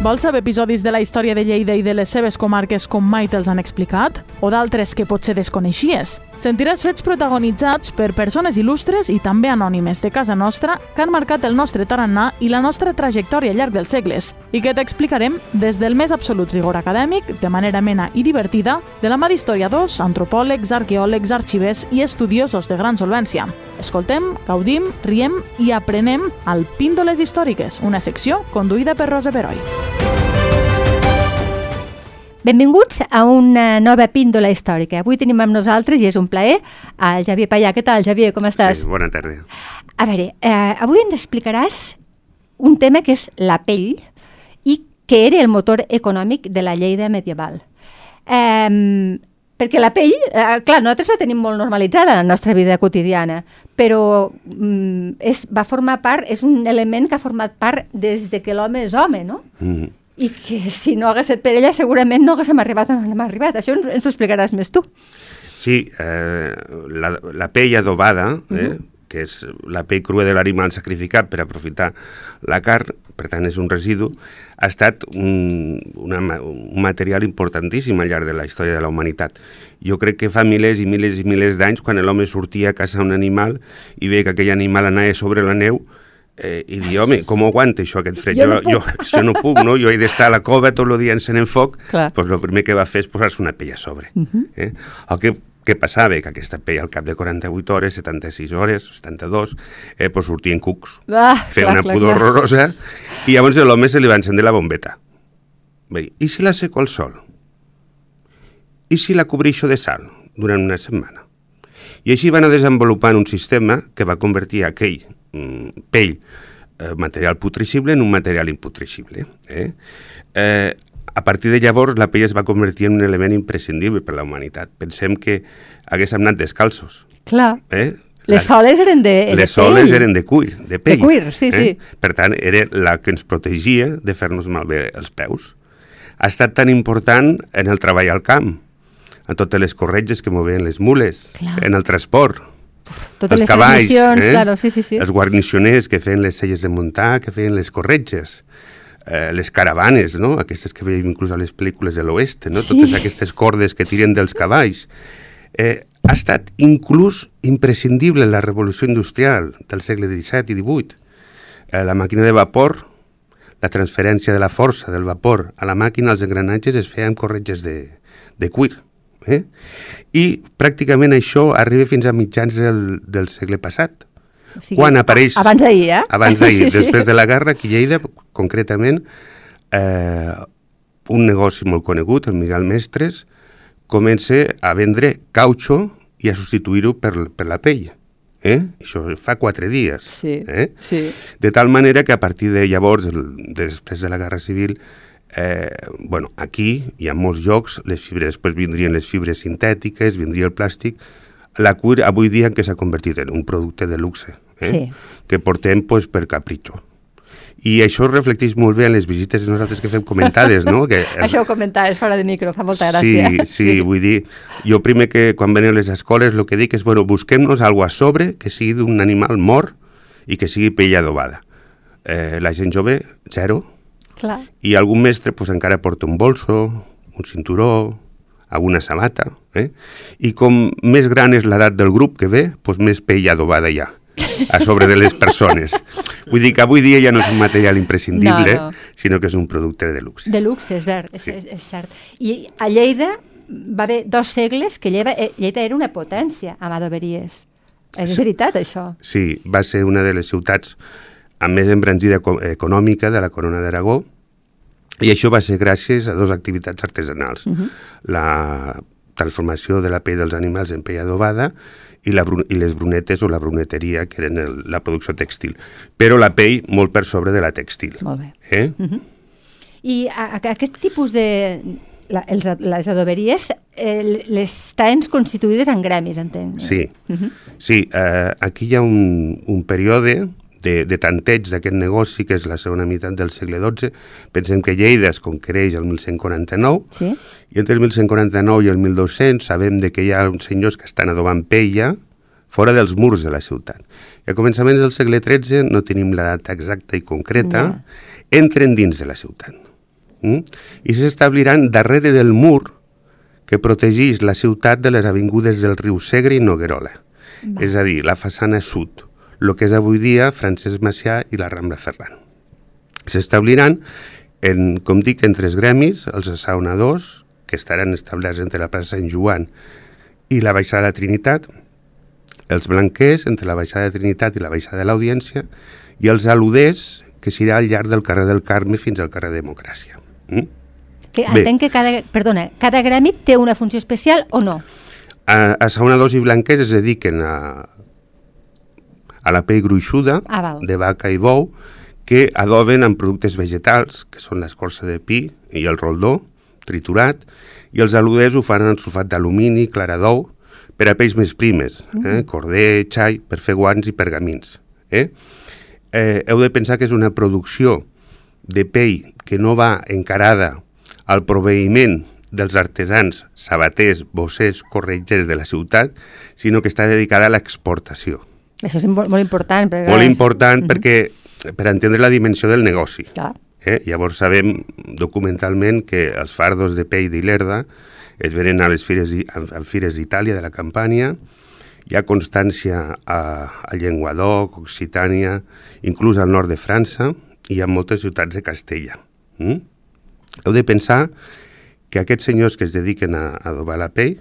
Vols saber episodis de la història de Lleida i de les seves comarques com mai te'ls han explicat? O d'altres que potser desconeixies? Sentiràs fets protagonitzats per persones il·lustres i també anònimes de casa nostra que han marcat el nostre tarannà i la nostra trajectòria al llarg dels segles i que t'explicarem des del més absolut rigor acadèmic, de manera mena i divertida, de la mà d'historiadors, antropòlegs, arqueòlegs, arxivers i estudiosos de gran solvència. Escoltem, gaudim, riem i aprenem al Píndoles Històriques, una secció conduïda per Rosa Peroi. Benvinguts a una nova píndola històrica. Avui tenim amb nosaltres, i és un plaer, el Javier Pallà. Què tal, Javier? Com estàs? Sí, bona tarda. A veure, eh, avui ens explicaràs un tema que és la pell i que era el motor econòmic de la Lleida medieval. Eh, perquè la pell, eh, clar, nosaltres la tenim molt normalitzada en la nostra vida quotidiana, però mm, és, va formar part, és un element que ha format part des de que l'home és home, no? Mm. I que si no hagués estat per ella segurament no haguéssim arribat on hem arribat. Això ens, ens ho explicaràs més tu. Sí, eh, la, la pell adobada, eh, uh -huh. que és la pell crua de l'animal sacrificat per aprofitar la carn, per tant és un residu, ha estat un, una, un material importantíssim al llarg de la història de la humanitat. Jo crec que fa milers i milers i milers d'anys, quan l'home sortia a caçar un animal i veia que aquell animal anava sobre la neu, eh, i dir, home, com ho aguanta això, aquest fred? Jo no jo, jo, jo no puc, no? Jo he d'estar a la cova tot el dia encenent foc, doncs el primer que va fer és posar-se una pell a sobre. Uh -huh. eh? El que, que passava? Que aquesta pell al cap de 48 hores, 76 hores, 72, eh, doncs sortien cucs, Ah, feia clar, una clar, pudor clar. horrorosa, i llavors a l'home se li va encendre la bombeta. Bé, i si la seco al sol? I si la cobreixo de sal durant una setmana? I així van anar desenvolupant un sistema que va convertir aquell pell eh, material putricible en un material imputricible. Eh? Eh, a partir de llavors la pell es va convertir en un element imprescindible per a la humanitat. Pensem que haguéssim anat descalços. Clar. Eh? Les soles eren de, de les soles pell. eren de cuir, de pell. De cuir, sí, sí. Per tant, era la que ens protegia de fer-nos malbé els peus. Ha estat tan important en el treball al camp, en totes les corretges que movien les mules, Clar. en el transport, Totes els les cavalls, transmissions, eh? claro, sí, sí, sí. els guarnicioners que feien les celles de muntar, que feien les corretges, eh, les caravanes, no? aquestes que veiem inclús a les pel·lícules de l'oest, no? Sí. totes aquestes cordes que tiren dels cavalls. Eh, ha estat inclús imprescindible la revolució industrial del segle XVII i XVIII. Eh, la màquina de vapor, la transferència de la força del vapor a la màquina, els engranatges es feien amb corretges de, de cuir. Eh? I pràcticament això arriba fins a mitjans del, del segle passat. O sigui, quan apareix... Abans d'ahir, eh? Abans d'ahir, Sí, sí. després de la guerra, aquí a Lleida, concretament, eh, un negoci molt conegut, el Miguel Mestres, comença a vendre cautxo i a substituir-ho per, per la pell. Eh? Això fa quatre dies. Sí, eh? sí. De tal manera que a partir de llavors, després de la Guerra Civil, eh, bueno, aquí hi ha molts llocs, les fibres, després vindrien les fibres sintètiques, vindria el plàstic, la cuir avui dia en què s'ha convertit en un producte de luxe, eh? Sí. que portem pues, per capritxo. I això es reflecteix molt bé en les visites nosaltres que fem comentades, no? Que, Això ho comentaves fora de micro, fa molta Sí, gràcia. sí, sí, vull dir, jo primer que quan venen les escoles el que dic és, bueno, busquem-nos alguna a sobre que sigui d'un animal mort i que sigui pell adobada. Eh, la gent jove, zero, Clar. i algun mestre pues, encara porta un bolso, un cinturó, alguna sabata, eh? i com més gran és l'edat del grup que ve, pues, més pell adobada hi ha a sobre de les persones. Vull dir que avui dia ja no és un material imprescindible, No, no. sinó que és un producte de luxe. De luxe, és, ver, és, és, és cert. I a Lleida va haver dos segles que Lleida, eh, Lleida era una potència amb adoberies. És veritat, això? Sí, va ser una de les ciutats amb més embranzida eco- econòmica de la Corona d'Aragó i això va ser gràcies a dues activitats artesanals. Uh -huh. La transformació de la pell dels animals en pell adobada i, la, i les brunetes o la bruneteria, que eren el, la producció textil. Però la pell molt per sobre de la textil. Molt bé. Eh? I a, a, aquest tipus de... La, els, les adoberies eh, les tens constituïdes en gremis, entenc. Sí, sí eh, aquí hi ha un, un període de, de tanteig d'aquest negoci, que és la segona meitat del segle XII. Pensem que Lleida es conquereix el 1149, Sí? i entre el 1149 i el 1200 sabem de que hi ha uns senyors que estan adobant peia fora dels murs de la ciutat. I a començaments del segle XIII, no tenim la data exacta i concreta, Ja. entren dins de la ciutat. mm? i s'establiran darrere del mur que protegeix la ciutat de les avingudes del riu Segre i Noguerola. Va. És a dir, la façana sud, el que és avui dia Francesc Macià i la Rambla Ferran. S'establiran, en, com dic, en tres gremis, els assaonadors, que estaran establerts entre la plaça Sant Joan i la Baixada de Trinitat, els blanquers entre la Baixada de Trinitat i la Baixada de l'Audiència i els aluders, que serà al llarg del carrer del Carme fins al carrer Democràcia. Mm? Que entenc que cada, perdona, cada gremi té una funció especial o no? A, assaonadors i blanquers es dediquen a, a la pell gruixuda ah, de vaca i bou que adoben amb productes vegetals, que són l'escorça de pi i el roldó, triturat, i els aluders ho fan en sulfat d'alumini, clara d'ou, per a pells més primes, eh? Mm. corder, xai, per fer guants i pergamins. Eh? Eh, heu de pensar que és una producció de pell que no va encarada al proveïment dels artesans, sabaters, bossers, corretgers de la ciutat, sinó que està dedicada a l'exportació. Això és molt important. Perquè, molt important uh -huh. perquè per entendre la dimensió del negoci. Clar. Eh? Llavors sabem documentalment que els fardos de pell d'Ilerda es venen a les fires, a fires d'Itàlia, de la Campània, hi ha constància a, a Llenguadoc, Occitània, inclús al nord de França, i ha moltes ciutats de Castella. Mm? Heu de pensar que aquests senyors que es dediquen a, a adobar la pell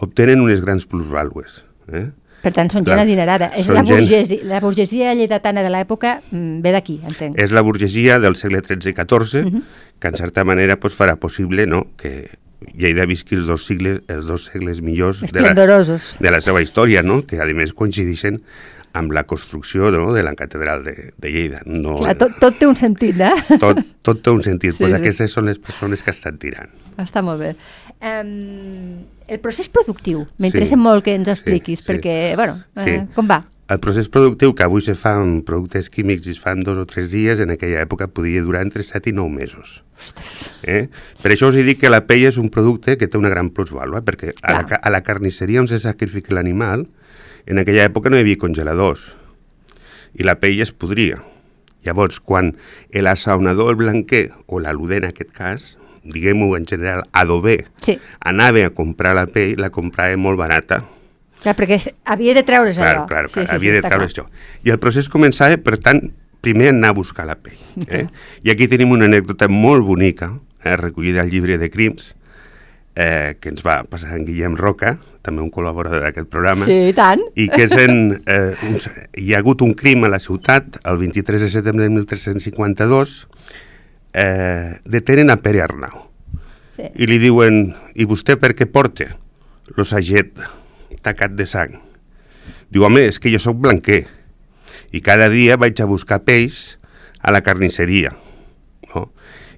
obtenen unes grans plusvàlues. Eh? Per tant, són gent adinerada. És la, burgesia, gent... la burgesia lleidatana de l'època mm, ve d'aquí, entenc. És la burgesia del segle XIII i XIV, uh -huh. que en certa manera pues, farà possible no, que Lleida visqui els dos, sigles, els dos segles millors de la, de la seva història, no? que a més coincideixen amb la construcció no, de la catedral de, de Lleida. No, Clar, tot, tot té un sentit, eh? Tot, tot té un sentit. Sí, pues sí. aquestes són les persones que estan tirant. Està molt bé. Um, el procés productiu, m'interessa sí, molt que ens expliquis, sí, perquè, sí. bueno, sí. Eh, com va? El procés productiu que avui se fa amb productes químics i es fan dos o tres dies, en aquella època podia durar entre 7 i 9 mesos. Eh? Per això us he dit que la pell és un producte que té una gran plusvàlua, perquè a la, a la carnisseria on se sacrifica l'animal, en aquella època no hi havia congeladors i la pell es podria. Llavors, quan l'assaonador, el blanquer, o l'aluder en aquest cas, diguem-ho en general, adober, sí. anava a comprar la pell, la comprava molt barata. Clar, perquè havia de treure's clar, allò. Clar, clar, sí, sí, havia sí, de treure's això. I el procés començava, per tant, primer anar a buscar la pell. Eh? I aquí tenim una anècdota molt bonica, eh, recollida al llibre de crims, eh, que ens va passar en Guillem Roca, també un col·laborador d'aquest programa. Sí, i tant. I que és en, eh, un, hi ha hagut un crim a la ciutat el 23 de setembre de 1352 eh, detenen a Pere Arnau sí. i li diuen i vostè per què porta l'osaget tacat de sang? Diu, home, és que jo sóc blanquer i cada dia vaig a buscar peix a la carnisseria. No?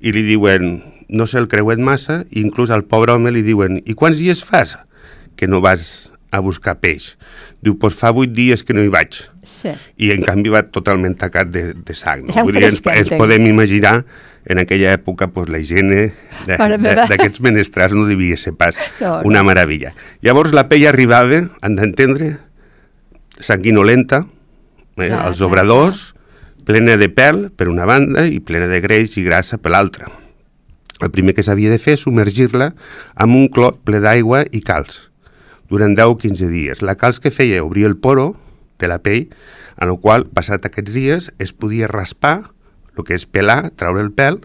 I li diuen, no sé, el creuet massa, i inclús al pobre home li diuen, i quants dies fas que no vas a buscar peix? Diu, doncs fa vuit dies que no hi vaig. Sí. I en canvi va totalment tacat de, de sang. No? Vull dir, ens, ens podem imaginar en aquella època pues, la higiene d'aquests menestrals no devia ser pas no, no. una meravella. Llavors la pell arribava, han d'entendre, sanguinolenta, eh, no, als obradors, no. plena de pèl per una banda i plena de greix i grassa per l'altra. El primer que s'havia de fer és submergir-la amb un clot ple d'aigua i calç durant 10 o 15 dies. La calç que feia obrir el poro de la pell, en el qual, passat aquests dies, es podia raspar el que és pelar, treure el pèl,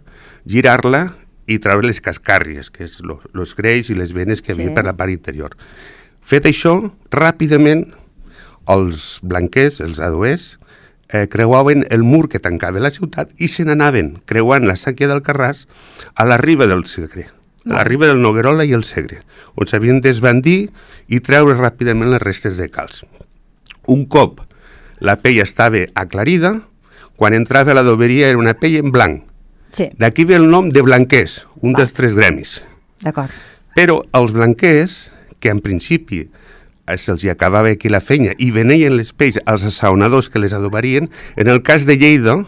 girar-la i treure les cascàrries, que és els greix i les venes que sí. havia per la part interior. Fet això, ràpidament els blanquers, els adoers, eh, creuaven el mur que tancava la ciutat i se n'anaven creuant la sàquia del Carràs a la riba del Segre, la riba del Noguerola i el Segre, on s'havien d'esbandir i treure ràpidament les restes de calç. Un cop la pell estava aclarida, quan entrava a l'adoberia era una pell en blanc. Sí. D'aquí ve el nom de blanquers, un Va. dels tres gremis. D'acord. Però els blanquers, que en principi eh, se'ls acabava aquí la feina i veneien les pells als assaonadors que les adobarien, en el cas de Lleida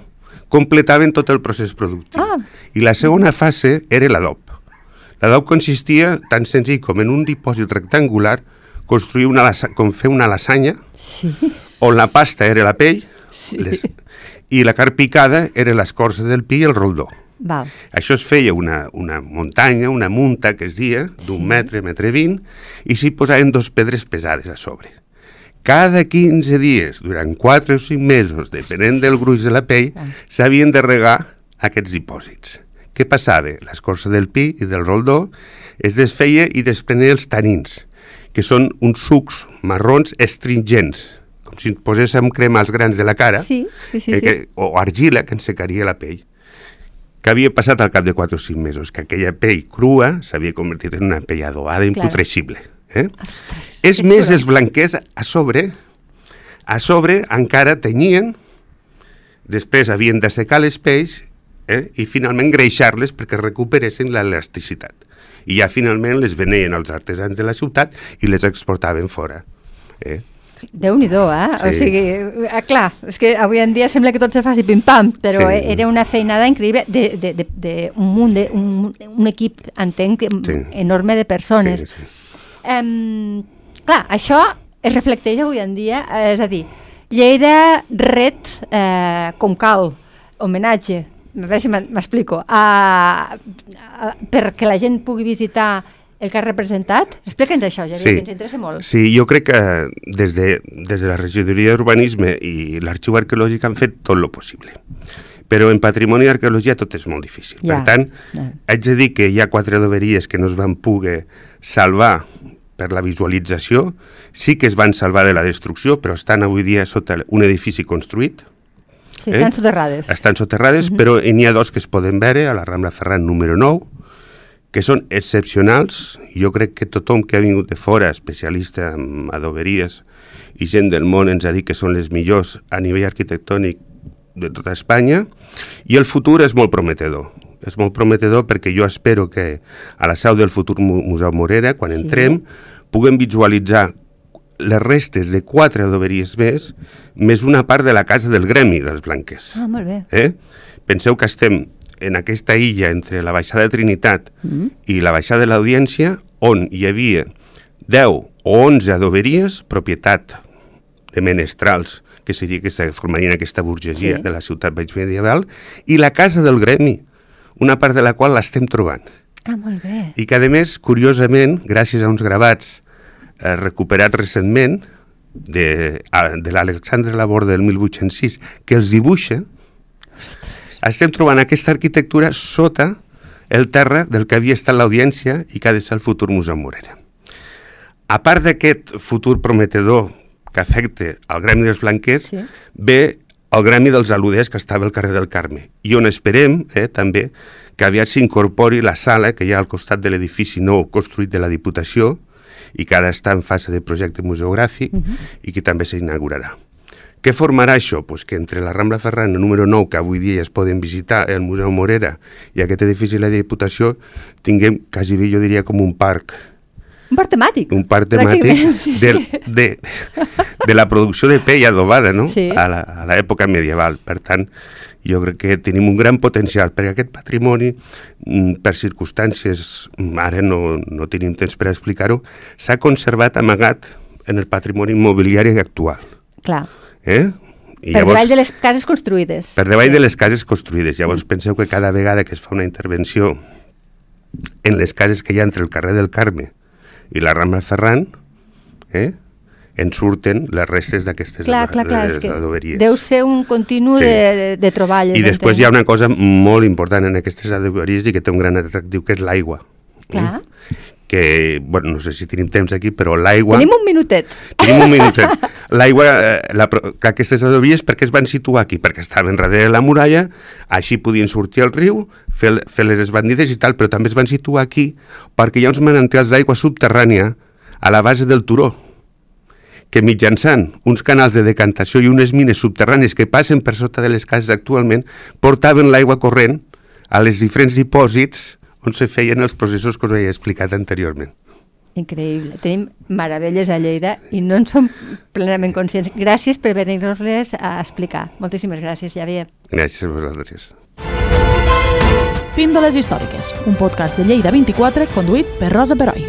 completaven tot el procés productiu. Ah. I la segona fase era l'adob. L'adob consistia tan senzill com en un dipòsit rectangular construir una com fer una lasanya sí. on la pasta era la pell sí. les, i la carn picada era l'escorça del pi i el roldó. Val. Això es feia una, una muntanya, una munta, que es dia, d'un Sí. metre, metre vint, i s'hi posaven dos pedres pesades a sobre. Cada 15 dies, durant 4 o 5 mesos, depenent del gruix de la pell, s'havien de regar aquests dipòsits. Què passava? L'escorça del pi i del roldó es desfeia i desprenia els tanins, que són uns sucs marrons astringents, com si poséssim crema als grans de la cara, Sí, sí, sí, eh, que, o argila que ens secaria la pell. Què havia passat al cap de 4 o 5 mesos? Que aquella pell crua s'havia convertit en una pell adobada i Claro. imputrescible. Eh? Ostres, És més, els blanquers a sobre, a sobre encara tenyien, després havien de secar les pells eh? i finalment greixar-les perquè recuperessin l'elasticitat. I ja finalment les venien als artesans de la ciutat i les exportaven fora. Eh? Déu-n'hi-do, eh? O Sí. sigui, eh, clar, és que avui en dia sembla que tot se faci pim-pam, però Sí. era una feinada increïble de, de, de, de un munt, de, un, un equip, entenc, Sí. enorme de persones. Sí, sí. Em, clar, això es reflecteix avui en dia, eh, és a dir, Lleida ret eh, com cal, homenatge, a veure si m'explico, a, a, perquè la gent pugui visitar el que ha representat. Explica'ns això, Javier, que ens interessa molt. Sí, jo crec que des de, des de la regidoria d'Urbanisme i l'Arxiu Arqueològic han fet tot el possible. Però en patrimoni i arqueologia tot és molt difícil. Ja, Per tant, ja. haig de dir que hi ha quatre adoberies que no es van poder salvar per la visualització, sí que es van salvar de la destrucció, però estan avui dia sota un edifici construït, Sí, eh? estan soterrades. estan soterrades, però n'hi ha dos que es poden veure a la Rambla Ferran número 9, que són excepcionals. Jo crec que tothom que ha vingut de fora, especialista en adoberies i gent del món, ens ha dit que són les millors a nivell arquitectònic de tota Espanya, i el futur és molt prometedor. És molt prometedor perquè jo espero que a la seu del futur Mu- Museu Morera, quan Sí. entrem, puguem visualitzar les restes de quatre adoberies més, més una part de la casa del gremi dels blanquers. Ah, molt bé. Eh? Penseu que estem en aquesta illa entre la baixada de Trinitat Mm. i la baixada de l'Audiència, on hi havia 10 o 11 adoberies, propietat de menestrals, que seria que se formarien aquesta burgesia Sí. de la ciutat baix medieval, i la casa del gremi, una part de la qual l'estem trobant. Ah, molt bé. I que, a més, curiosament, gràcies a uns gravats eh, recuperats recentment de, de l'Alexandre Laborde del 1806, que els dibuixa, estem trobant aquesta arquitectura sota el terra del que havia estat l'audiència i que ha de ser el futur Museu Morera. A part d'aquest futur prometedor que afecta al Gremi dels Blanquers, Sí. ve el Gremi dels Aluders que estava al carrer del Carme i on esperem eh, també que aviat s'incorpori la sala que hi ha al costat de l'edifici nou construït de la Diputació i que ara està en fase de projecte museogràfic uh -huh. i que també s'inaugurarà. Què formarà això? Pues que entre la Rambla Ferrana número 9, que avui dia ja es poden visitar, el Museu Morera i aquest edifici de la Diputació, tinguem, quasi bé jo diria, com un parc Un parc temàtic. un parc temàtic de, de, de la producció de pell adobada no? Sí. a la- a l'època medieval. Per tant, jo crec que tenim un gran potencial, perquè aquest patrimoni, mm, per circumstàncies, mm, ara no, no tenim temps per explicar-ho, s'ha conservat amagat en el patrimoni immobiliari actual. Clar. Eh? I per davall de les cases construïdes. per davall de les cases construïdes. Llavors penseu que cada vegada que es fa una intervenció en les cases que hi ha entre el carrer del Carme i la Rambla Ferran, eh, en surten les restes d'aquestes que adoberies. deu ser un continu Sí. de, de, de troballes. I després hi ha una cosa molt important en aquestes adoberies i que té un gran atractiu, que és l'aigua. Clar. Que, bueno, no sé si tenim temps aquí, però l'aigua... Tenim un minutet. Tenim un minutet. L'aigua, eh, la, aquestes adobies, per què es van situar aquí? Perquè estaven darrere de la muralla, així podien sortir al riu, fer, fer les esbandides i tal, però també es van situar aquí perquè hi ha uns manantials d'aigua subterrània a la base del turó, que mitjançant uns canals de decantació i unes mines subterrànies que passen per sota de les cases actualment, portaven l'aigua corrent a les diferents dipòsits on se feien els processos que us he explicat anteriorment. Increïble. Tenim meravelles a Lleida i no en som plenament conscients. Gràcies per venir-nos-les a explicar. Moltíssimes gràcies, Javier. Gràcies a vosaltres. Píndoles històriques, un podcast de Lleida 24 conduït per Rosa Peroi.